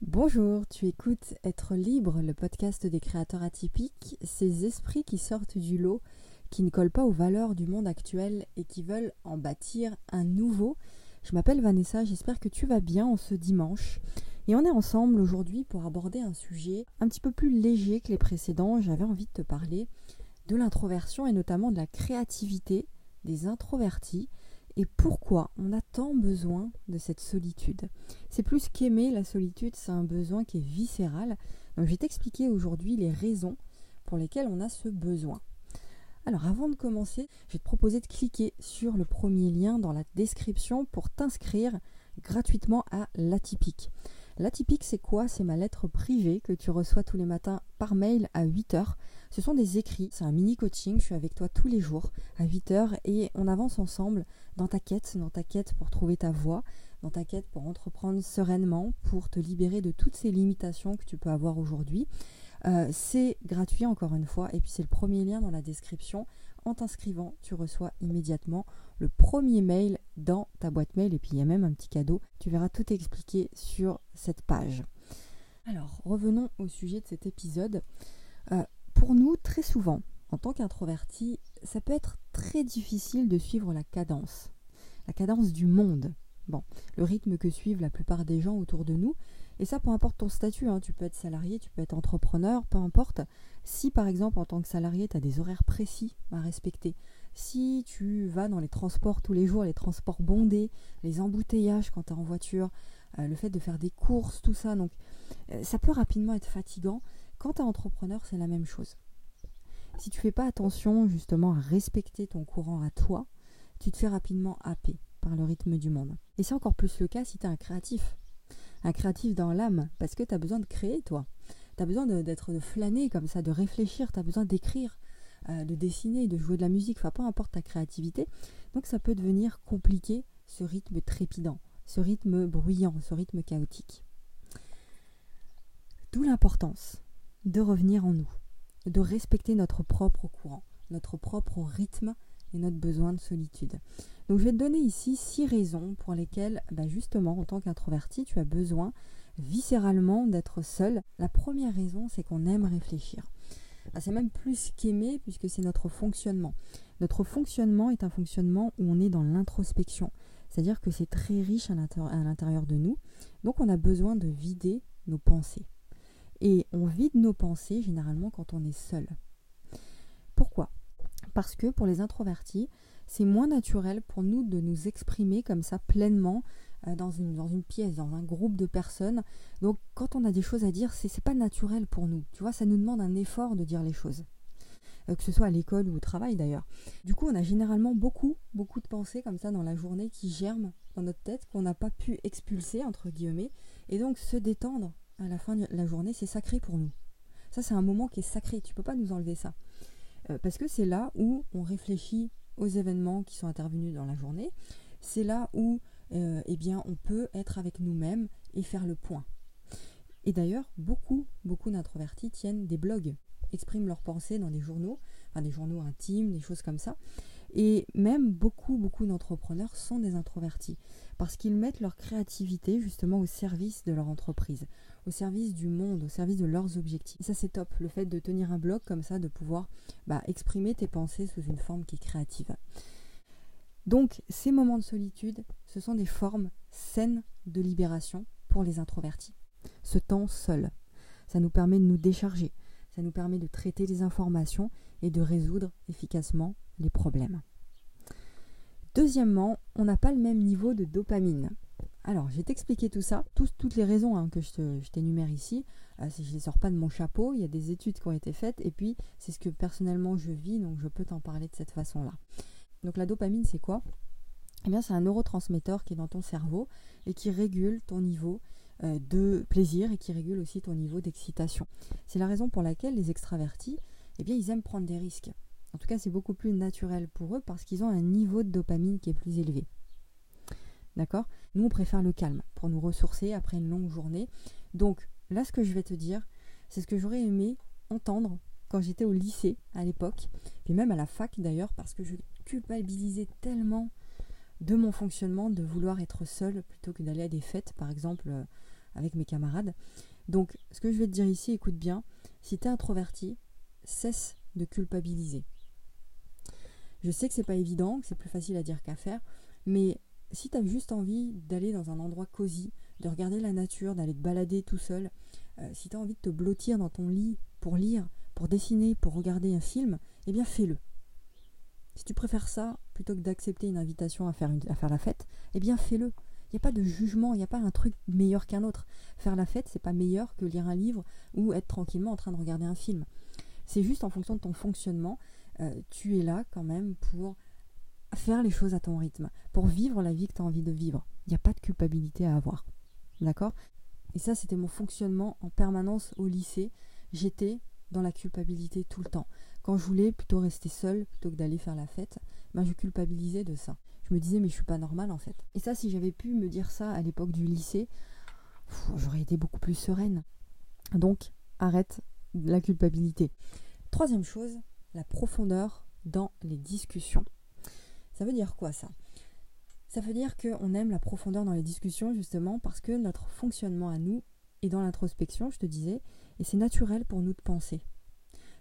Bonjour, tu écoutes Être libre, le podcast des créateurs atypiques, ces esprits qui sortent du lot, qui ne collent pas aux valeurs du monde actuel et qui veulent en bâtir un nouveau. Je m'appelle Vanessa, j'espère que tu vas bien en ce dimanche. Et on est ensemble aujourd'hui pour aborder un sujet un petit peu plus léger que les précédents. J'avais envie de te parler de l'introversion et notamment de la créativité des introvertis et pourquoi on a tant besoin de cette solitude? C'est plus qu'aimer la solitude, c'est un besoin qui est viscéral. Donc je vais t'expliquer aujourd'hui les raisons pour lesquelles on a ce besoin. Alors avant de commencer, je vais te proposer de cliquer sur le premier lien dans la description pour t'inscrire gratuitement à l'atypique. L'atypique, c'est quoi? C'est ma lettre privée que tu reçois tous les matins par mail à 8h. Ce sont des écrits, c'est un mini coaching, je suis avec toi tous les jours à 8h et on avance ensemble dans ta quête, dans ta quête pour trouver ta voie, dans ta quête pour entreprendre sereinement, pour te libérer de toutes ces limitations que tu peux avoir aujourd'hui. Euh, c'est gratuit encore une fois et puis c'est le premier lien dans la description. En t'inscrivant, tu reçois immédiatement le premier mail dans ta boîte mail et puis il y a même un petit cadeau. Tu verras tout expliqué sur cette page. Alors, revenons au sujet de cet épisode. Euh, pour nous, très souvent, en tant qu'introverti, ça peut être très difficile de suivre la cadence, la cadence du monde. Bon, le rythme que suivent la plupart des gens autour de nous, et ça, peu importe ton statut, hein, tu peux être salarié, tu peux être entrepreneur, peu importe. Si par exemple en tant que salarié, tu as des horaires précis à respecter, si tu vas dans les transports tous les jours, les transports bondés, les embouteillages quand tu es en voiture, euh, le fait de faire des courses, tout ça, donc euh, ça peut rapidement être fatigant. Quand tu es entrepreneur, c'est la même chose. Si tu fais pas attention justement à respecter ton courant à toi, tu te fais rapidement happer par le rythme du monde. Et c'est encore plus le cas si tu es un créatif. Un créatif dans l'âme, parce que tu as besoin de créer, toi. Tu as besoin d'être de, flâner comme ça, de réfléchir, tu as besoin d'écrire. Euh, de dessiner, de jouer de la musique, enfin peu importe ta créativité. Donc ça peut devenir compliqué, ce rythme trépidant, ce rythme bruyant, ce rythme chaotique. D'où l'importance de revenir en nous, de respecter notre propre courant, notre propre rythme et notre besoin de solitude. Donc je vais te donner ici six raisons pour lesquelles, bah, justement, en tant qu'introverti, tu as besoin viscéralement d'être seul. La première raison, c'est qu'on aime réfléchir. Ah, c'est même plus qu'aimer puisque c'est notre fonctionnement. Notre fonctionnement est un fonctionnement où on est dans l'introspection. C'est-à-dire que c'est très riche à l'intérieur de nous. Donc on a besoin de vider nos pensées. Et on vide nos pensées généralement quand on est seul. Pourquoi? Parce que pour les introvertis, c'est moins naturel pour nous de nous exprimer comme ça pleinement dans, une, dans une pièce, dans un groupe de personnes. Donc quand on a des choses à dire, c'est, c'est pas naturel pour nous. Tu vois, ça nous demande un effort de dire les choses. Euh, que ce soit à l'école ou au travail d'ailleurs. Du coup, on a généralement beaucoup, beaucoup de pensées comme ça dans la journée qui germent dans notre tête, qu'on n'a pas pu expulser, entre guillemets. Et donc se détendre à la fin de la journée, c'est sacré pour nous. Ça, c'est un moment qui est sacré, tu peux pas nous enlever ça. Euh, parce que c'est là où on réfléchit aux événements qui sont intervenus dans la journée. C'est là où euh, eh bien, on peut être avec nous-mêmes et faire le point. Et d'ailleurs, beaucoup, beaucoup d'introvertis tiennent des blogs, expriment leurs pensées dans des journaux, enfin des journaux intimes, des choses comme ça. Et même beaucoup, beaucoup d'entrepreneurs sont des introvertis parce qu'ils mettent leur créativité justement au service de leur entreprise, au service du monde, au service de leurs objectifs. Et ça c'est top, le fait de tenir un blog comme ça, de pouvoir bah, exprimer tes pensées sous une forme qui est créative. Donc ces moments de solitude, ce sont des formes saines de libération pour les introvertis. Ce temps seul, ça nous permet de nous décharger, ça nous permet de traiter les informations et de résoudre efficacement les problèmes. Deuxièmement, on n'a pas le même niveau de dopamine. Alors, je vais t'expliquer tout ça, toutes les raisons hein, que je t'énumère ici. Euh, si je ne les sors pas de mon chapeau, il y a des études qui ont été faites, et puis c'est ce que personnellement je vis, donc je peux t'en parler de cette façon-là. Donc la dopamine, c'est quoi? Eh c'est un neurotransmetteur qui est dans ton cerveau et qui régule ton niveau euh, de plaisir et qui régule aussi ton niveau d'excitation. C'est la raison pour laquelle les extravertis, eh bien, ils aiment prendre des risques. En tout cas, c'est beaucoup plus naturel pour eux parce qu'ils ont un niveau de dopamine qui est plus élevé. D'accord? Nous, on préfère le calme pour nous ressourcer après une longue journée. Donc, là, ce que je vais te dire, c'est ce que j'aurais aimé entendre quand j'étais au lycée à l'époque, puis même à la fac d'ailleurs, parce que je culpabiliser tellement de mon fonctionnement de vouloir être seule plutôt que d'aller à des fêtes, par exemple euh, avec mes camarades. Donc, ce que je vais te dire ici, écoute bien, si tu es introverti, cesse de culpabiliser. Je sais que c'est pas évident, que c'est plus facile à dire qu'à faire, mais si tu as juste envie d'aller dans un endroit cosy, de regarder la nature, d'aller te balader tout seul, euh, si tu as envie de te blottir dans ton lit pour lire, pour dessiner, pour regarder un film, eh bien fais-le. Si tu préfères ça plutôt que d'accepter une invitation à faire, la fête, eh bien fais-le. Il n'y a pas de jugement, il n'y a pas un truc meilleur qu'un autre. Faire la fête, c'est pas meilleur que lire un livre ou être tranquillement en train de regarder un film. C'est juste en fonction de ton fonctionnement, euh, tu es là quand même pour faire les choses à ton rythme, pour vivre la vie que tu as envie de vivre. Il n'y a pas de culpabilité à avoir. D'accord? Et ça, c'était mon fonctionnement en permanence au lycée. J'étais dans la culpabilité tout le temps. Quand je voulais plutôt rester seule plutôt que d'aller faire la fête, ben je culpabilisais de ça. Je me disais mais je suis pas normale en fait. Et ça, si j'avais pu me dire ça à l'époque du lycée, j'aurais été beaucoup plus sereine. Donc, arrête la culpabilité. Troisième chose, la profondeur dans les discussions. Ça veut dire quoi ça? Ça veut dire qu'on aime la profondeur dans les discussions justement parce que notre fonctionnement à nous est dans l'introspection, je te disais, et c'est naturel pour nous de penser.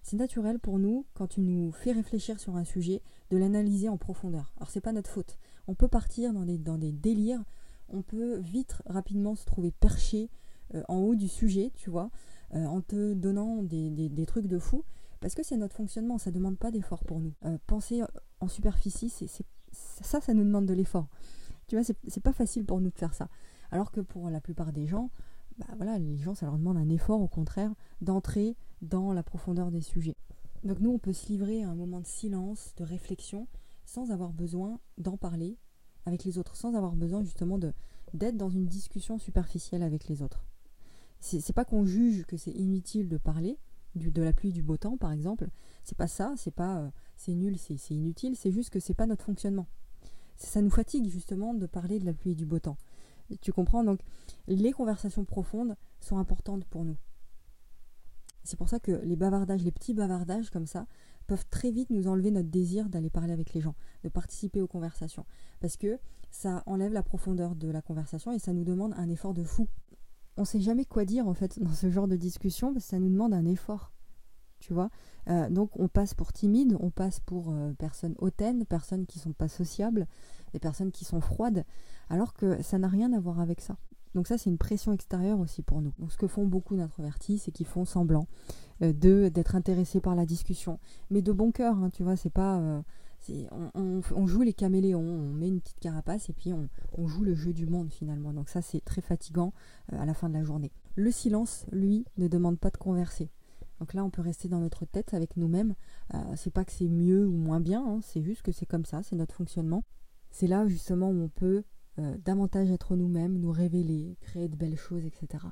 C'est naturel pour nous, quand tu nous fais réfléchir sur un sujet, de l'analyser en profondeur. Alors c'est pas notre faute. On peut partir dans des, dans des délires, on peut vite, rapidement se trouver perché euh, en haut du sujet, tu vois, euh, en te donnant des, des, trucs de fou, parce que c'est notre fonctionnement, ça demande pas d'effort pour nous. Euh, penser en superficie, c'est, ça, ça nous demande de l'effort. Tu vois, c'est, pas facile pour nous de faire ça. Alors que pour la plupart des gens, bah voilà, les gens, ça leur demande un effort, au contraire, d'entrer dans la profondeur des sujets. Donc nous, on peut se livrer à un moment de silence, de réflexion, sans avoir besoin d'en parler avec les autres, sans avoir besoin justement d'être dans une discussion superficielle avec les autres. C'est pas qu'on juge que c'est inutile de parler du, de la pluie du beau temps, par exemple. C'est pas ça, c'est pas euh, c'est nul, c'est inutile, c'est juste que c'est pas notre fonctionnement. Ça nous fatigue justement de parler de la pluie et du beau temps. Tu comprends Donc, les conversations profondes sont importantes pour nous. C'est pour ça que les bavardages, les petits bavardages comme ça, peuvent très vite nous enlever notre désir d'aller parler avec les gens, de participer aux conversations. Parce que ça enlève la profondeur de la conversation et ça nous demande un effort de fou. On ne sait jamais quoi dire en fait dans ce genre de discussion parce que ça nous demande un effort. Euh, Donc on passe pour timide, on passe pour euh, personnes hautaines, personnes qui sont pas sociables, des personnes qui sont froides, alors que ça n'a rien à voir avec ça. Donc ça, c'est une pression extérieure aussi pour nous. Donc ce que font beaucoup d'introvertis, c'est qu'ils font semblant euh, d'être intéressés par la discussion, mais de bon cœur. Hein, tu vois, c'est pas on, joue les caméléons, on met une petite carapace et puis on, joue le jeu du monde finalement. Donc ça, c'est très fatigant à la fin de la journée. Le silence, lui, ne demande pas de converser. Donc là, on peut rester dans notre tête avec nous-mêmes. c'est pas que c'est mieux ou moins bien, hein, c'est juste que c'est comme ça, c'est notre fonctionnement. C'est là justement où on peut euh, davantage être nous-mêmes, nous révéler, créer de belles choses, etc.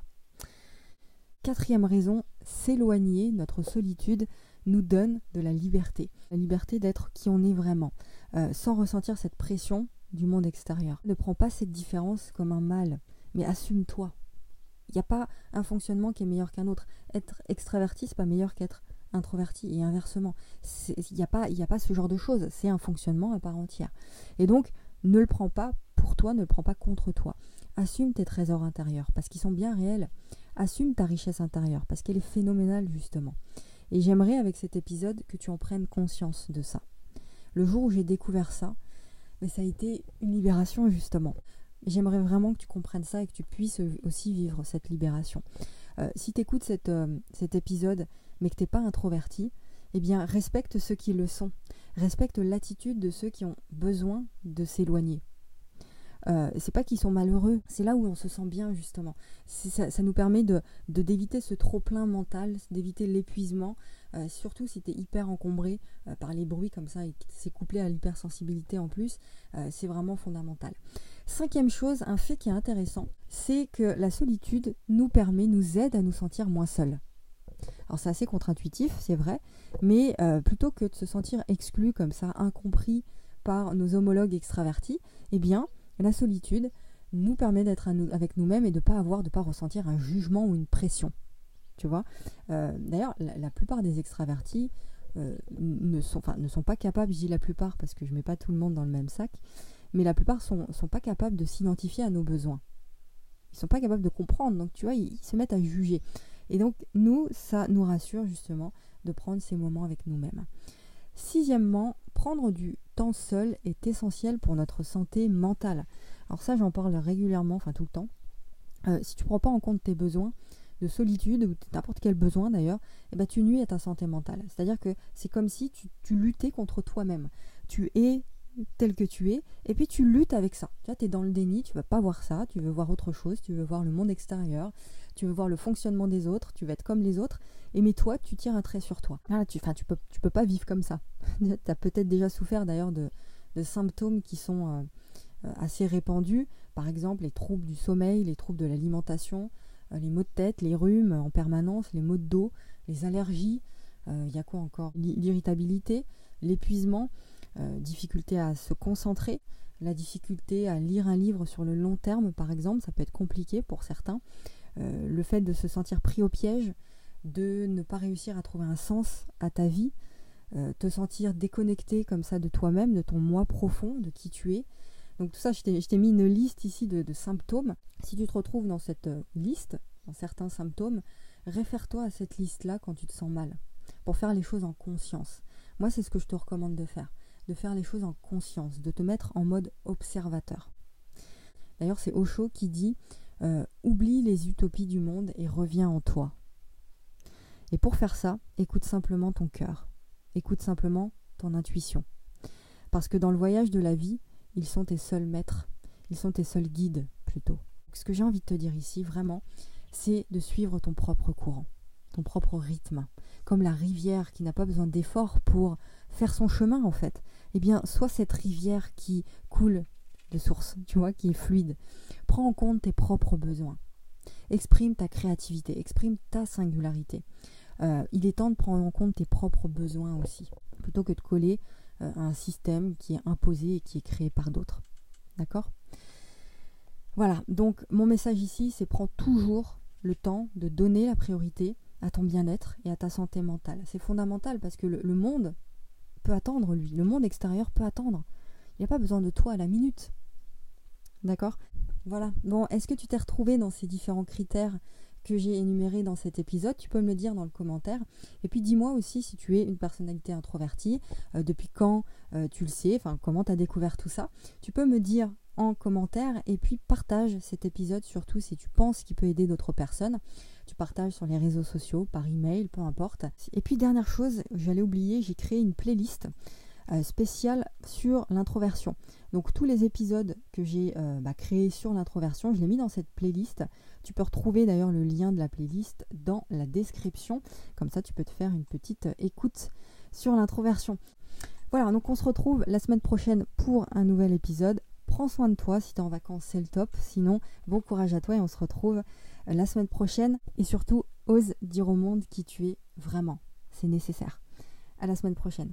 Quatrième raison, s'éloigner, notre solitude, nous donne de la liberté. La liberté d'être qui on est vraiment, euh, sans ressentir cette pression du monde extérieur. Ne prends pas cette différence comme un mal, mais assume-toi. Il n'y a pas un fonctionnement qui est meilleur qu'un autre. Être extraverti, c'est pas meilleur qu'être introverti et inversement. Il n'y a, pas, a pas ce genre de choses. C'est un fonctionnement à part entière. Et donc, ne le prends pas pour toi, ne le prends pas contre toi. Assume tes trésors intérieurs parce qu'ils sont bien réels. Assume ta richesse intérieure parce qu'elle est phénoménale justement. Et j'aimerais avec cet épisode que tu en prennes conscience de ça. Le jour où j'ai découvert ça, mais ça a été une libération justement. J'aimerais vraiment que tu comprennes ça et que tu puisses aussi vivre cette libération. Euh, si tu écoutes euh, cet épisode mais que tu n'es pas introverti, eh bien respecte ceux qui le sont. Respecte l'attitude de ceux qui ont besoin de s'éloigner. Euh, c'est pas qu'ils sont malheureux, c'est là où on se sent bien justement. Ça, nous permet de d'éviter ce trop plein mental, d'éviter l'épuisement, euh, surtout si tu es hyper encombré euh, par les bruits comme ça et que c'est couplé à l'hypersensibilité en plus, c'est vraiment fondamental. Cinquième chose, un fait qui est intéressant, c'est que la solitude nous permet, nous aide à nous sentir moins seuls. Alors c'est assez contre-intuitif, c'est vrai, mais plutôt que de se sentir exclu comme ça, incompris par nos homologues extravertis, eh bien, la solitude nous permet d'être avec nous-mêmes et de ne pas avoir, de pas ressentir un jugement ou une pression. Tu vois? Euh, D'ailleurs, la, plupart des extravertis euh, ne, sont, ne pas capables, je dis la plupart parce que je ne mets pas tout le monde dans le même sac, mais la plupart ne sont, pas capables de s'identifier à nos besoins. Ils sont pas capables de comprendre. Donc tu vois, ils, se mettent à juger. Et donc nous, ça nous rassure justement de prendre ces moments avec nous-mêmes. Sixièmement, prendre du temps seul est essentiel pour notre santé mentale. Alors ça, j'en parle régulièrement, enfin tout le temps. Euh, si tu ne prends pas en compte tes besoins de solitude ou n'importe quel besoin d'ailleurs, eh ben, tu nuis à ta santé mentale. C'est-à-dire que c'est comme si tu, tu luttais contre toi-même. Tu es tel que tu es, et puis tu luttes avec ça. Tu vois, es dans le déni, tu vas pas voir ça, tu veux voir autre chose, tu veux voir le monde extérieur, tu veux voir le fonctionnement des autres, tu veux être comme les autres, et mais toi, tu tires un trait sur toi. Ah, tu, tu peux, tu peux pas vivre comme ça. tu as peut-être déjà souffert d'ailleurs de, symptômes qui sont euh, euh, assez répandus, par exemple les troubles du sommeil, les troubles de l'alimentation, euh, les maux de tête, les rhumes en permanence, les maux de dos, les allergies, il y a quoi encore? L'irritabilité, l'épuisement. Euh, difficulté à se concentrer, la difficulté à lire un livre sur le long terme, par exemple, ça peut être compliqué pour certains. Euh, le fait de se sentir pris au piège, de ne pas réussir à trouver un sens à ta vie, euh, te sentir déconnecté comme ça de toi-même, de ton moi profond, de qui tu es. Donc tout ça, je t'ai mis une liste ici de, de, symptômes. Si tu te retrouves dans cette liste, dans certains symptômes, réfère-toi à cette liste-là quand tu te sens mal, pour faire les choses en conscience. Moi, c'est ce que je te recommande de faire de faire les choses en conscience, de te mettre en mode observateur. D'ailleurs, c'est Osho qui dit euh, Oublie les utopies du monde et reviens en toi. Et pour faire ça, écoute simplement ton cœur, écoute simplement ton intuition. Parce que dans le voyage de la vie, ils sont tes seuls maîtres, ils sont tes seuls guides plutôt. Ce que j'ai envie de te dire ici, vraiment, c'est de suivre ton propre courant, ton propre rythme, comme la rivière qui n'a pas besoin d'effort pour faire son chemin en fait eh bien, soit cette rivière qui coule de source, tu vois, qui est fluide. Prends en compte tes propres besoins. Exprime ta créativité, exprime ta singularité. Euh, il est temps de prendre en compte tes propres besoins aussi, plutôt que de coller euh, à un système qui est imposé et qui est créé par d'autres. D'accord? Voilà, donc mon message ici, c'est prends toujours le temps de donner la priorité à ton bien-être et à ta santé mentale. C'est fondamental parce que le monde peut attendre, lui. Le monde extérieur peut attendre. Il n'y a pas besoin de toi à la minute. D'accord? Voilà. Bon, est-ce que tu t'es retrouvé dans ces différents critères que j'ai énumérés dans cet épisode? Tu peux me le dire dans le commentaire. Et puis dis-moi aussi si tu es une personnalité introvertie, euh, depuis quand euh, tu le sais, enfin comment tu as découvert tout ça? Tu peux me dire en commentaire et puis partage cet épisode surtout si tu penses qu'il peut aider d'autres personnes. Tu partages sur les réseaux sociaux, par email, peu importe. Et puis dernière chose, j'allais oublier, j'ai créé une playlist euh, spéciale sur l'introversion. Donc tous les épisodes que j'ai euh, bah, créés sur l'introversion, je les ai mis dans cette playlist. Tu peux retrouver d'ailleurs le lien de la playlist dans la description. Comme ça, tu peux te faire une petite écoute sur l'introversion. Voilà, donc on se retrouve la semaine prochaine pour un nouvel épisode prends soin de toi. Si tu es en vacances, c'est le top. Sinon, bon courage à toi et on se retrouve euh, la semaine prochaine. Et surtout, ose dire au monde qui tu es vraiment. C'est nécessaire. À la semaine prochaine.